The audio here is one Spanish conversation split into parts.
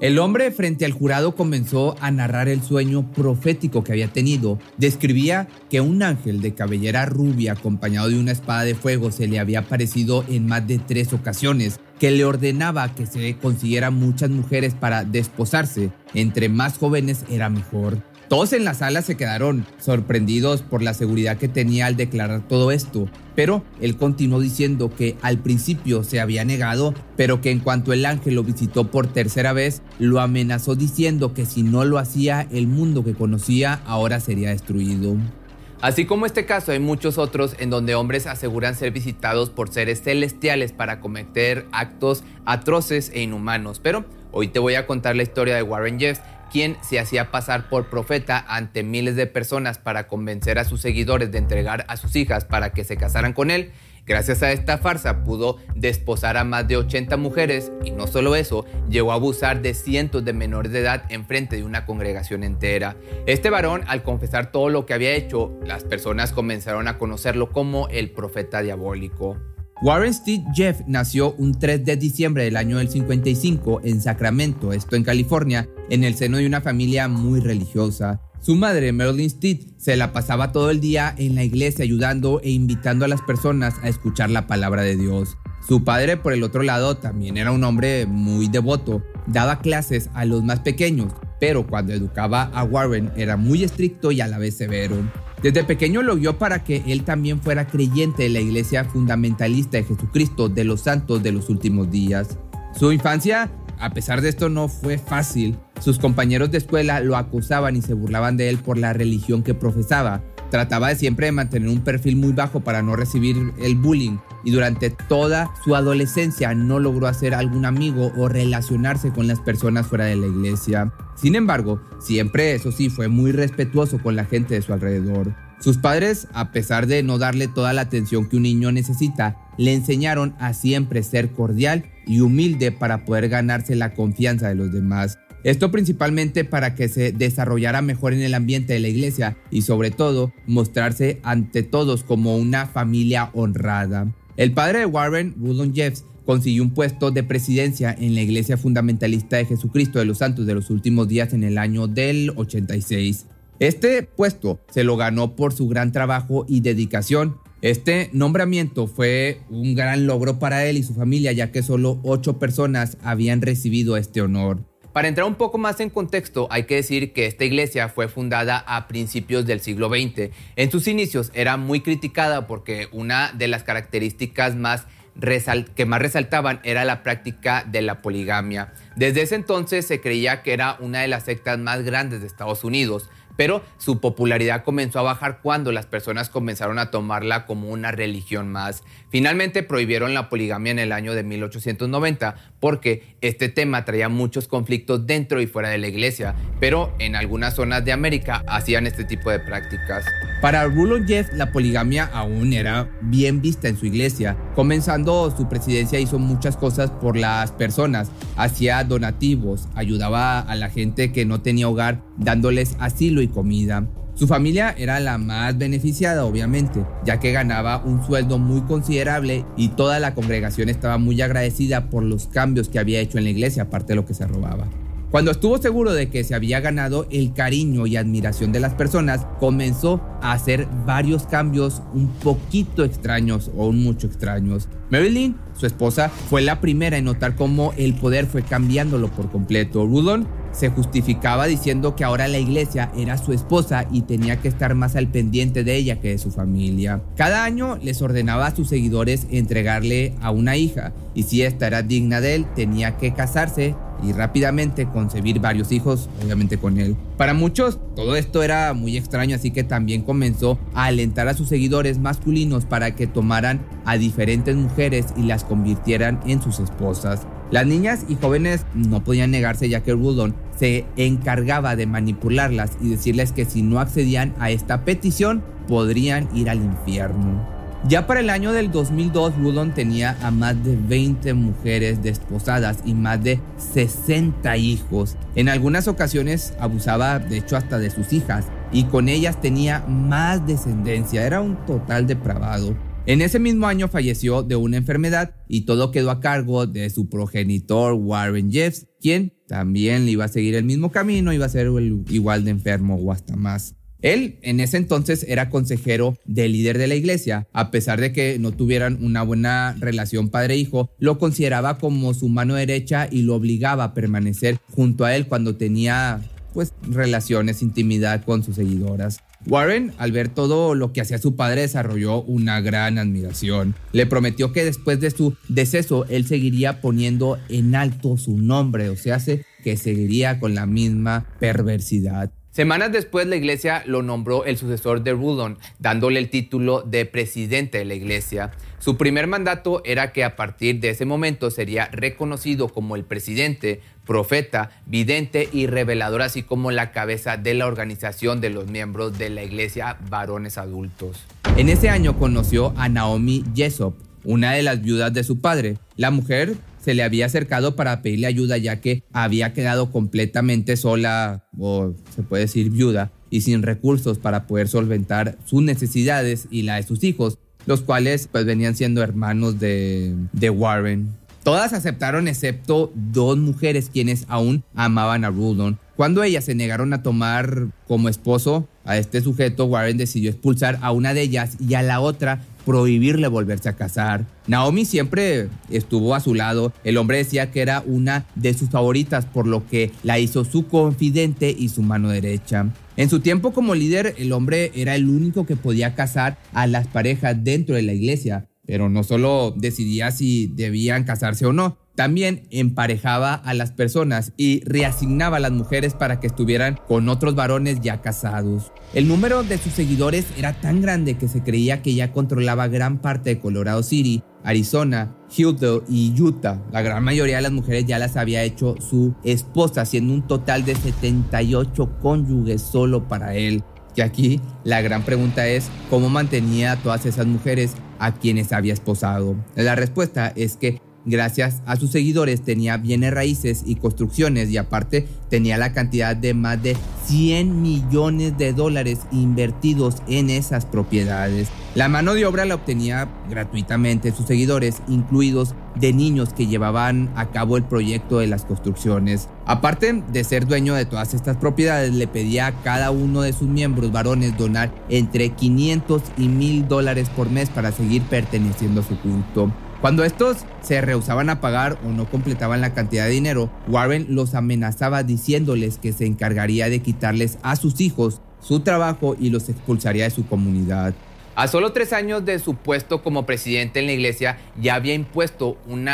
El hombre frente al jurado comenzó a narrar el sueño profético que había tenido. Describía que un ángel de cabellera rubia acompañado de una espada de fuego se le había aparecido en más de tres ocasiones, que le ordenaba que se consiguiera muchas mujeres para desposarse. Entre más jóvenes era mejor. Todos en la sala se quedaron sorprendidos por la seguridad que tenía al declarar todo esto, pero él continuó diciendo que al principio se había negado, pero que en cuanto el ángel lo visitó por tercera vez, lo amenazó diciendo que si no lo hacía, el mundo que conocía ahora sería destruido. Así como este caso, hay muchos otros en donde hombres aseguran ser visitados por seres celestiales para cometer actos atroces e inhumanos. Pero hoy te voy a contar la historia de Warren Jeffs, quien se hacía pasar por profeta ante miles de personas para convencer a sus seguidores de entregar a sus hijas para que se casaran con él. Gracias a esta farsa pudo desposar a más de 80 mujeres y no solo eso, llegó a abusar de cientos de menores de edad en frente de una congregación entera. Este varón, al confesar todo lo que había hecho, las personas comenzaron a conocerlo como el profeta diabólico. Warren Steve Jeff nació un 3 de diciembre del año del 55 en Sacramento, esto en California, en el seno de una familia muy religiosa. Su madre, Marilyn Steed, se la pasaba todo el día en la iglesia ayudando e invitando a las personas a escuchar la palabra de Dios. Su padre, por el otro lado, también era un hombre muy devoto. Daba clases a los más pequeños, pero cuando educaba a Warren era muy estricto y a la vez severo. Desde pequeño lo guió para que él también fuera creyente de la iglesia fundamentalista de Jesucristo de los santos de los últimos días. Su infancia, a pesar de esto, no fue fácil. Sus compañeros de escuela lo acusaban y se burlaban de él por la religión que profesaba. Trataba de siempre de mantener un perfil muy bajo para no recibir el bullying y durante toda su adolescencia no logró hacer algún amigo o relacionarse con las personas fuera de la iglesia. Sin embargo, siempre, eso sí, fue muy respetuoso con la gente de su alrededor. Sus padres, a pesar de no darle toda la atención que un niño necesita, le enseñaron a siempre ser cordial y humilde para poder ganarse la confianza de los demás. Esto principalmente para que se desarrollara mejor en el ambiente de la iglesia y sobre todo mostrarse ante todos como una familia honrada. El padre de Warren, Rudolph Jeffs, consiguió un puesto de presidencia en la Iglesia Fundamentalista de Jesucristo de los Santos de los Últimos Días en el año del 86. Este puesto se lo ganó por su gran trabajo y dedicación. Este nombramiento fue un gran logro para él y su familia, ya que solo ocho personas habían recibido este honor. Para entrar un poco más en contexto, hay que decir que esta iglesia fue fundada a principios del siglo XX. En sus inicios era muy criticada porque una de las características más que más resaltaban era la práctica de la poligamia. Desde ese entonces se creía que era una de las sectas más grandes de Estados Unidos pero su popularidad comenzó a bajar cuando las personas comenzaron a tomarla como una religión más. Finalmente prohibieron la poligamia en el año de 1890 porque este tema traía muchos conflictos dentro y fuera de la iglesia, pero en algunas zonas de América hacían este tipo de prácticas. Para Rulon Jeff, la poligamia aún era bien vista en su iglesia. Comenzando su presidencia hizo muchas cosas por las personas, hacía donativos, ayudaba a la gente que no tenía hogar, dándoles asilo y comida. Su familia era la más beneficiada, obviamente, ya que ganaba un sueldo muy considerable y toda la congregación estaba muy agradecida por los cambios que había hecho en la iglesia, aparte de lo que se robaba. Cuando estuvo seguro de que se había ganado el cariño y admiración de las personas, comenzó a hacer varios cambios un poquito extraños o un mucho extraños. Marilyn, su esposa, fue la primera en notar cómo el poder fue cambiándolo por completo. Rudon se justificaba diciendo que ahora la iglesia era su esposa y tenía que estar más al pendiente de ella que de su familia. Cada año les ordenaba a sus seguidores entregarle a una hija y si esta era digna de él tenía que casarse y rápidamente concebir varios hijos, obviamente con él. Para muchos todo esto era muy extraño, así que también comenzó a alentar a sus seguidores masculinos para que tomaran a diferentes mujeres y las convirtieran en sus esposas. Las niñas y jóvenes no podían negarse ya que Rudon se encargaba de manipularlas y decirles que si no accedían a esta petición podrían ir al infierno. Ya para el año del 2002, Rudon tenía a más de 20 mujeres desposadas y más de 60 hijos. En algunas ocasiones abusaba, de hecho, hasta de sus hijas, y con ellas tenía más descendencia. Era un total depravado. En ese mismo año falleció de una enfermedad y todo quedó a cargo de su progenitor Warren Jeffs, quien también le iba a seguir el mismo camino, iba a ser igual de enfermo o hasta más. Él en ese entonces era consejero del líder de la iglesia, a pesar de que no tuvieran una buena relación padre-hijo, lo consideraba como su mano derecha y lo obligaba a permanecer junto a él cuando tenía pues relaciones, intimidad con sus seguidoras. Warren, al ver todo lo que hacía su padre, desarrolló una gran admiración. Le prometió que después de su deceso, él seguiría poniendo en alto su nombre, o sea, que seguiría con la misma perversidad. Semanas después la iglesia lo nombró el sucesor de Rudon, dándole el título de presidente de la iglesia. Su primer mandato era que a partir de ese momento sería reconocido como el presidente, profeta, vidente y revelador, así como la cabeza de la organización de los miembros de la iglesia varones adultos. En ese año conoció a Naomi Jessop, una de las viudas de su padre. La mujer se le había acercado para pedirle ayuda ya que había quedado completamente sola o se puede decir viuda y sin recursos para poder solventar sus necesidades y la de sus hijos, los cuales pues venían siendo hermanos de, de Warren. Todas aceptaron excepto dos mujeres quienes aún amaban a Rudon. Cuando ellas se negaron a tomar como esposo a este sujeto, Warren decidió expulsar a una de ellas y a la otra prohibirle volverse a casar. Naomi siempre estuvo a su lado. El hombre decía que era una de sus favoritas, por lo que la hizo su confidente y su mano derecha. En su tiempo como líder, el hombre era el único que podía casar a las parejas dentro de la iglesia, pero no solo decidía si debían casarse o no, también emparejaba a las personas y reasignaba a las mujeres para que estuvieran con otros varones ya casados. El número de sus seguidores era tan grande que se creía que ya controlaba gran parte de Colorado City, Arizona, Houston y Utah. La gran mayoría de las mujeres ya las había hecho su esposa, siendo un total de 78 cónyuges solo para él. Y aquí la gran pregunta es cómo mantenía a todas esas mujeres a quienes había esposado. La respuesta es que gracias a sus seguidores tenía bienes raíces y construcciones y aparte tenía la cantidad de más de 100 millones de dólares invertidos en esas propiedades. La mano de obra la obtenía gratuitamente sus seguidores, incluidos de niños que llevaban a cabo el proyecto de las construcciones. Aparte de ser dueño de todas estas propiedades, le pedía a cada uno de sus miembros varones donar entre 500 y 1000 dólares por mes para seguir perteneciendo a su culto. Cuando estos se rehusaban a pagar o no completaban la cantidad de dinero, Warren los amenazaba diciéndoles que se encargaría de quitarles a sus hijos su trabajo y los expulsaría de su comunidad. A solo tres años de su puesto como presidente en la iglesia, ya había impuesto un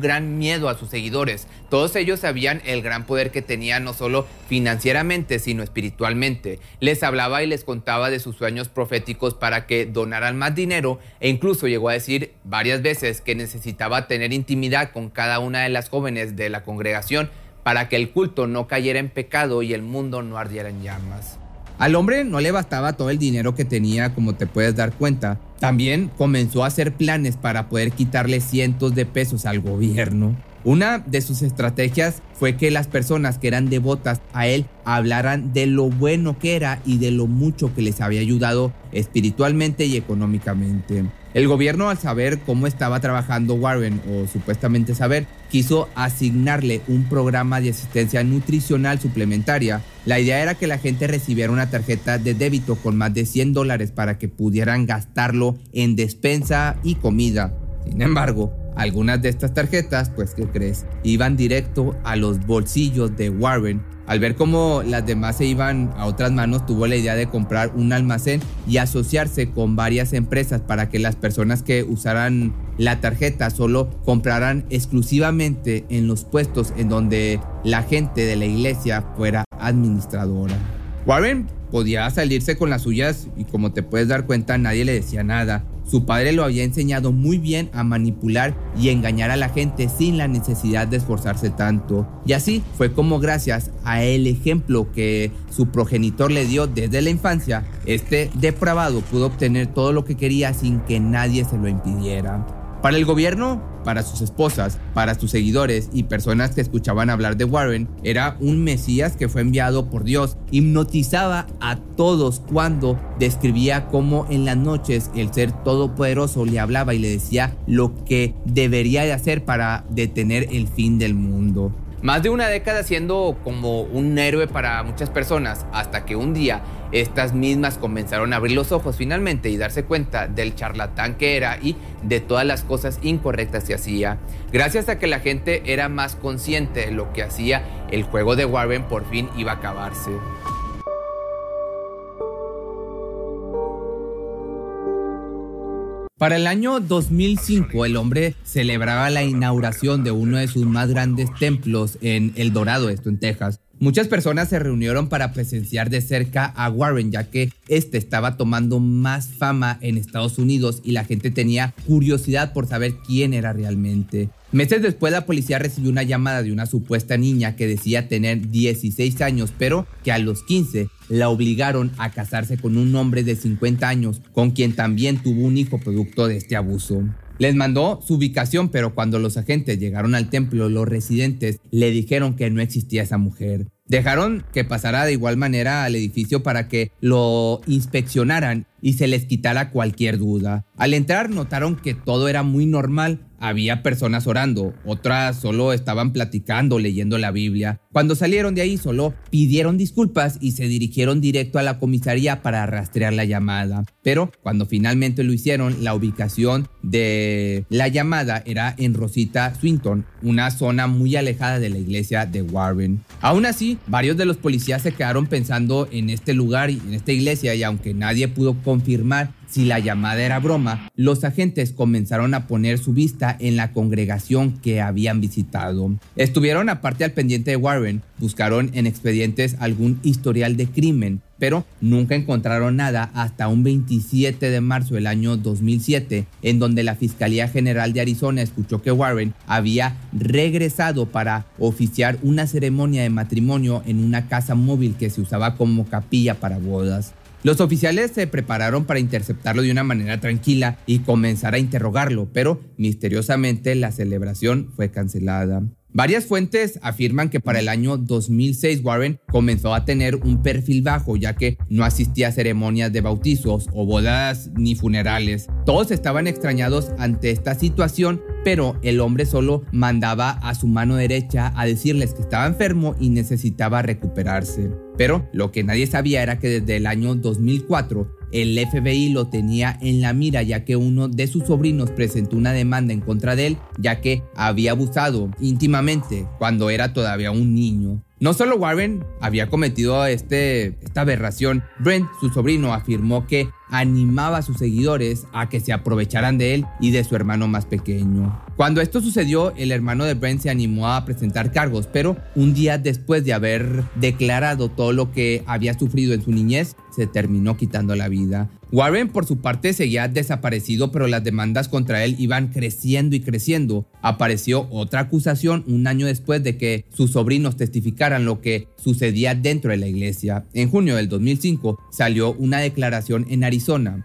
gran miedo a sus seguidores. Todos ellos sabían el gran poder que tenía no solo financieramente, sino espiritualmente. Les hablaba y les contaba de sus sueños proféticos para que donaran más dinero e incluso llegó a decir varias veces que necesitaba tener intimidad con cada una de las jóvenes de la congregación para que el culto no cayera en pecado y el mundo no ardiera en llamas. Al hombre no le bastaba todo el dinero que tenía, como te puedes dar cuenta. También comenzó a hacer planes para poder quitarle cientos de pesos al gobierno. Una de sus estrategias fue que las personas que eran devotas a él hablaran de lo bueno que era y de lo mucho que les había ayudado espiritualmente y económicamente. El gobierno al saber cómo estaba trabajando Warren, o supuestamente saber, quiso asignarle un programa de asistencia nutricional suplementaria. La idea era que la gente recibiera una tarjeta de débito con más de 100 dólares para que pudieran gastarlo en despensa y comida. Sin embargo, algunas de estas tarjetas, pues, ¿qué crees? Iban directo a los bolsillos de Warren. Al ver cómo las demás se iban a otras manos, tuvo la idea de comprar un almacén y asociarse con varias empresas para que las personas que usaran la tarjeta solo compraran exclusivamente en los puestos en donde la gente de la iglesia fuera administradora. Warren podía salirse con las suyas y como te puedes dar cuenta nadie le decía nada. Su padre lo había enseñado muy bien a manipular y engañar a la gente sin la necesidad de esforzarse tanto. Y así fue como gracias a el ejemplo que su progenitor le dio desde la infancia, este depravado pudo obtener todo lo que quería sin que nadie se lo impidiera. Para el gobierno, para sus esposas, para sus seguidores y personas que escuchaban hablar de Warren, era un Mesías que fue enviado por Dios. Hipnotizaba a todos cuando describía cómo en las noches el ser todopoderoso le hablaba y le decía lo que debería de hacer para detener el fin del mundo. Más de una década siendo como un héroe para muchas personas, hasta que un día estas mismas comenzaron a abrir los ojos finalmente y darse cuenta del charlatán que era y de todas las cosas incorrectas que hacía. Gracias a que la gente era más consciente de lo que hacía, el juego de Warren por fin iba a acabarse. Para el año 2005, el hombre celebraba la inauguración de uno de sus más grandes templos en El Dorado, esto en Texas. Muchas personas se reunieron para presenciar de cerca a Warren, ya que este estaba tomando más fama en Estados Unidos y la gente tenía curiosidad por saber quién era realmente. Meses después la policía recibió una llamada de una supuesta niña que decía tener 16 años, pero que a los 15 la obligaron a casarse con un hombre de 50 años, con quien también tuvo un hijo producto de este abuso. Les mandó su ubicación, pero cuando los agentes llegaron al templo, los residentes le dijeron que no existía esa mujer. Dejaron que pasara de igual manera al edificio para que lo inspeccionaran y se les quitara cualquier duda. Al entrar notaron que todo era muy normal, había personas orando, otras solo estaban platicando, leyendo la Biblia. Cuando salieron de ahí solo pidieron disculpas y se dirigieron directo a la comisaría para rastrear la llamada. Pero cuando finalmente lo hicieron, la ubicación de la llamada era en Rosita Swinton, una zona muy alejada de la iglesia de Warren. Aún así, varios de los policías se quedaron pensando en este lugar y en esta iglesia y aunque nadie pudo confirmar si la llamada era broma, los agentes comenzaron a poner su vista en la congregación que habían visitado. Estuvieron aparte al pendiente de Warren, buscaron en expedientes algún historial de crimen, pero nunca encontraron nada hasta un 27 de marzo del año 2007, en donde la Fiscalía General de Arizona escuchó que Warren había regresado para oficiar una ceremonia de matrimonio en una casa móvil que se usaba como capilla para bodas. Los oficiales se prepararon para interceptarlo de una manera tranquila y comenzar a interrogarlo, pero misteriosamente la celebración fue cancelada. Varias fuentes afirman que para el año 2006 Warren comenzó a tener un perfil bajo ya que no asistía a ceremonias de bautizos o bodas ni funerales. Todos estaban extrañados ante esta situación, pero el hombre solo mandaba a su mano derecha a decirles que estaba enfermo y necesitaba recuperarse. Pero lo que nadie sabía era que desde el año 2004 el FBI lo tenía en la mira ya que uno de sus sobrinos presentó una demanda en contra de él ya que había abusado íntimamente cuando era todavía un niño. No solo Warren había cometido este, esta aberración, Brent, su sobrino, afirmó que animaba a sus seguidores a que se aprovecharan de él y de su hermano más pequeño. Cuando esto sucedió, el hermano de Brent se animó a presentar cargos, pero un día después de haber declarado todo lo que había sufrido en su niñez, se terminó quitando la vida. Warren por su parte seguía desaparecido, pero las demandas contra él iban creciendo y creciendo. Apareció otra acusación un año después de que sus sobrinos testificaran lo que sucedía dentro de la iglesia. En junio del 2005 salió una declaración en Arizona.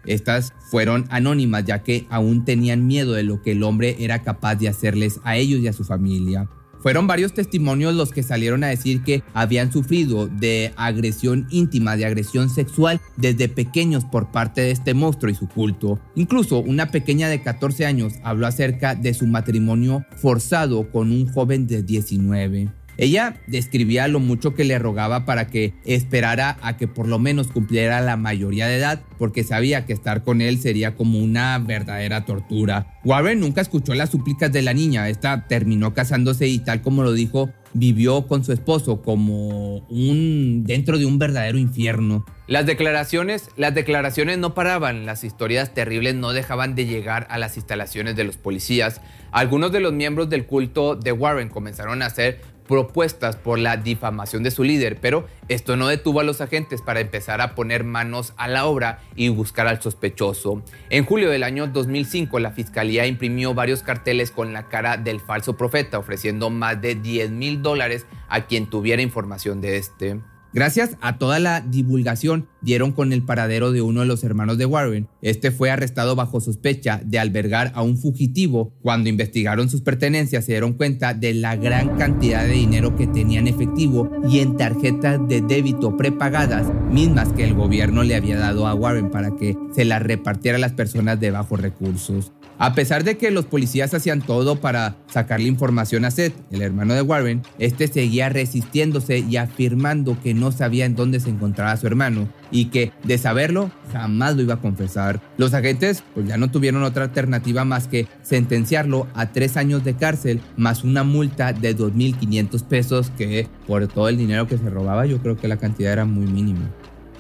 Estas fueron anónimas ya que aún tenían miedo de lo que el hombre era capaz de hacerles a ellos y a su familia. Fueron varios testimonios los que salieron a decir que habían sufrido de agresión íntima, de agresión sexual desde pequeños por parte de este monstruo y su culto. Incluso una pequeña de 14 años habló acerca de su matrimonio forzado con un joven de 19. Ella describía lo mucho que le rogaba para que esperara a que por lo menos cumpliera la mayoría de edad, porque sabía que estar con él sería como una verdadera tortura. Warren nunca escuchó las súplicas de la niña, esta terminó casándose y tal como lo dijo, vivió con su esposo como un dentro de un verdadero infierno. Las declaraciones, las declaraciones no paraban, las historias terribles no dejaban de llegar a las instalaciones de los policías. Algunos de los miembros del culto de Warren comenzaron a hacer propuestas por la difamación de su líder, pero esto no detuvo a los agentes para empezar a poner manos a la obra y buscar al sospechoso. En julio del año 2005, la fiscalía imprimió varios carteles con la cara del falso profeta, ofreciendo más de 10 mil dólares a quien tuviera información de este. Gracias a toda la divulgación, dieron con el paradero de uno de los hermanos de Warren. Este fue arrestado bajo sospecha de albergar a un fugitivo. Cuando investigaron sus pertenencias, se dieron cuenta de la gran cantidad de dinero que tenía en efectivo y en tarjetas de débito prepagadas, mismas que el gobierno le había dado a Warren para que se las repartiera a las personas de bajos recursos. A pesar de que los policías hacían todo para sacarle información a Seth, el hermano de Warren, este seguía resistiéndose y afirmando que no sabía en dónde se encontraba su hermano y que, de saberlo, jamás lo iba a confesar. Los agentes pues ya no tuvieron otra alternativa más que sentenciarlo a tres años de cárcel más una multa de 2.500 pesos que por todo el dinero que se robaba yo creo que la cantidad era muy mínima.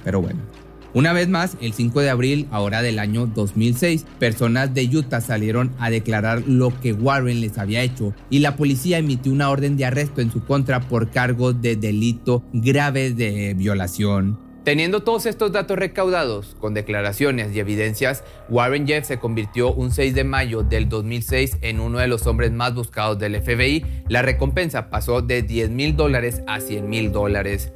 Pero bueno, una vez más, el 5 de abril, ahora del año 2006, personas de Utah salieron a declarar lo que Warren les había hecho y la policía emitió una orden de arresto en su contra por cargos de delito grave de violación. Teniendo todos estos datos recaudados, con declaraciones y evidencias, Warren Jeff se convirtió un 6 de mayo del 2006 en uno de los hombres más buscados del FBI. La recompensa pasó de 10 mil dólares a 100 mil dólares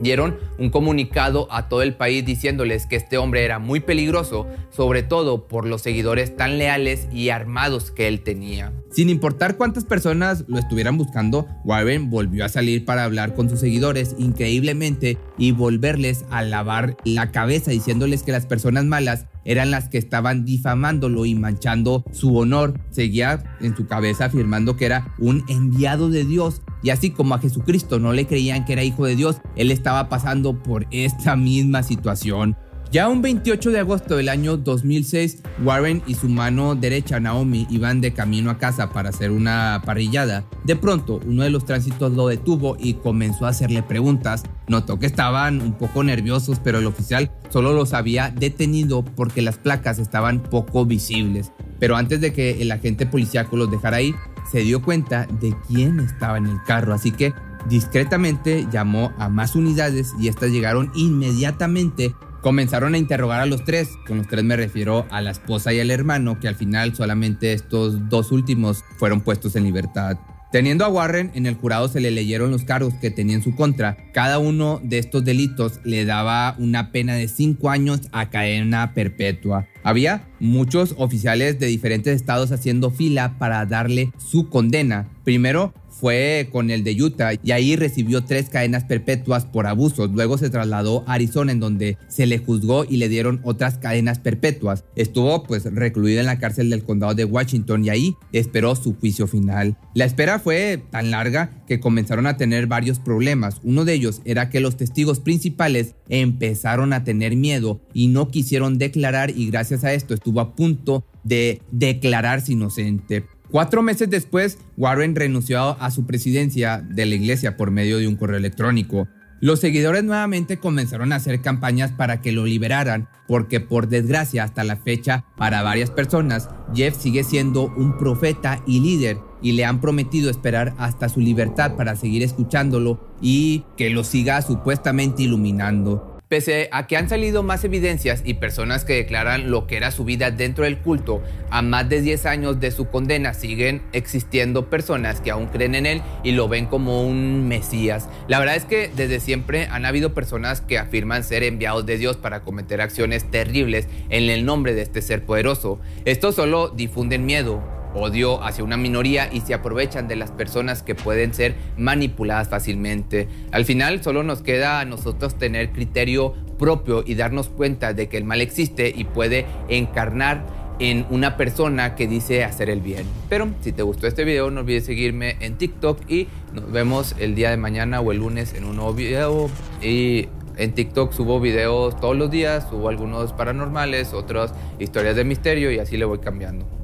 dieron un comunicado a todo el país diciéndoles que este hombre era muy peligroso, sobre todo por los seguidores tan leales y armados que él tenía. Sin importar cuántas personas lo estuvieran buscando, Warren volvió a salir para hablar con sus seguidores increíblemente y volverles a lavar la cabeza diciéndoles que las personas malas eran las que estaban difamándolo y manchando su honor. Seguía en su cabeza afirmando que era un enviado de Dios. Y así como a Jesucristo no le creían que era hijo de Dios, él estaba pasando por esta misma situación. Ya un 28 de agosto del año 2006, Warren y su mano derecha Naomi iban de camino a casa para hacer una parrillada. De pronto, uno de los tránsitos lo detuvo y comenzó a hacerle preguntas. Notó que estaban un poco nerviosos, pero el oficial solo los había detenido porque las placas estaban poco visibles. Pero antes de que el agente policíaco los dejara ir, se dio cuenta de quién estaba en el carro, así que discretamente llamó a más unidades y estas llegaron inmediatamente Comenzaron a interrogar a los tres, con los tres me refiero a la esposa y al hermano, que al final solamente estos dos últimos fueron puestos en libertad. Teniendo a Warren en el jurado se le leyeron los cargos que tenía en su contra. Cada uno de estos delitos le daba una pena de cinco años a cadena perpetua. Había muchos oficiales de diferentes estados haciendo fila para darle su condena. Primero fue con el de Utah y ahí recibió tres cadenas perpetuas por abusos. Luego se trasladó a Arizona en donde se le juzgó y le dieron otras cadenas perpetuas. Estuvo pues recluido en la cárcel del condado de Washington y ahí esperó su juicio final. La espera fue tan larga que comenzaron a tener varios problemas. Uno de ellos era que los testigos principales empezaron a tener miedo y no quisieron declarar y gracias a esto estuvo a punto de declararse inocente. Cuatro meses después, Warren renunció a su presidencia de la iglesia por medio de un correo electrónico. Los seguidores nuevamente comenzaron a hacer campañas para que lo liberaran, porque por desgracia hasta la fecha, para varias personas, Jeff sigue siendo un profeta y líder y le han prometido esperar hasta su libertad para seguir escuchándolo y que lo siga supuestamente iluminando. Pese a que han salido más evidencias y personas que declaran lo que era su vida dentro del culto, a más de 10 años de su condena siguen existiendo personas que aún creen en él y lo ven como un mesías. La verdad es que desde siempre han habido personas que afirman ser enviados de Dios para cometer acciones terribles en el nombre de este ser poderoso. Esto solo difunden miedo, odio hacia una minoría y se aprovechan de las personas que pueden ser manipuladas fácilmente. Al final solo nos queda a nosotros tener criterio propio y darnos cuenta de que el mal existe y puede encarnar en una persona que dice hacer el bien. Pero si te gustó este video, no olvides seguirme en TikTok y nos vemos el día de mañana o el lunes en un nuevo video. Y en TikTok subo videos todos los días, subo algunos paranormales, otras historias de misterio y así le voy cambiando.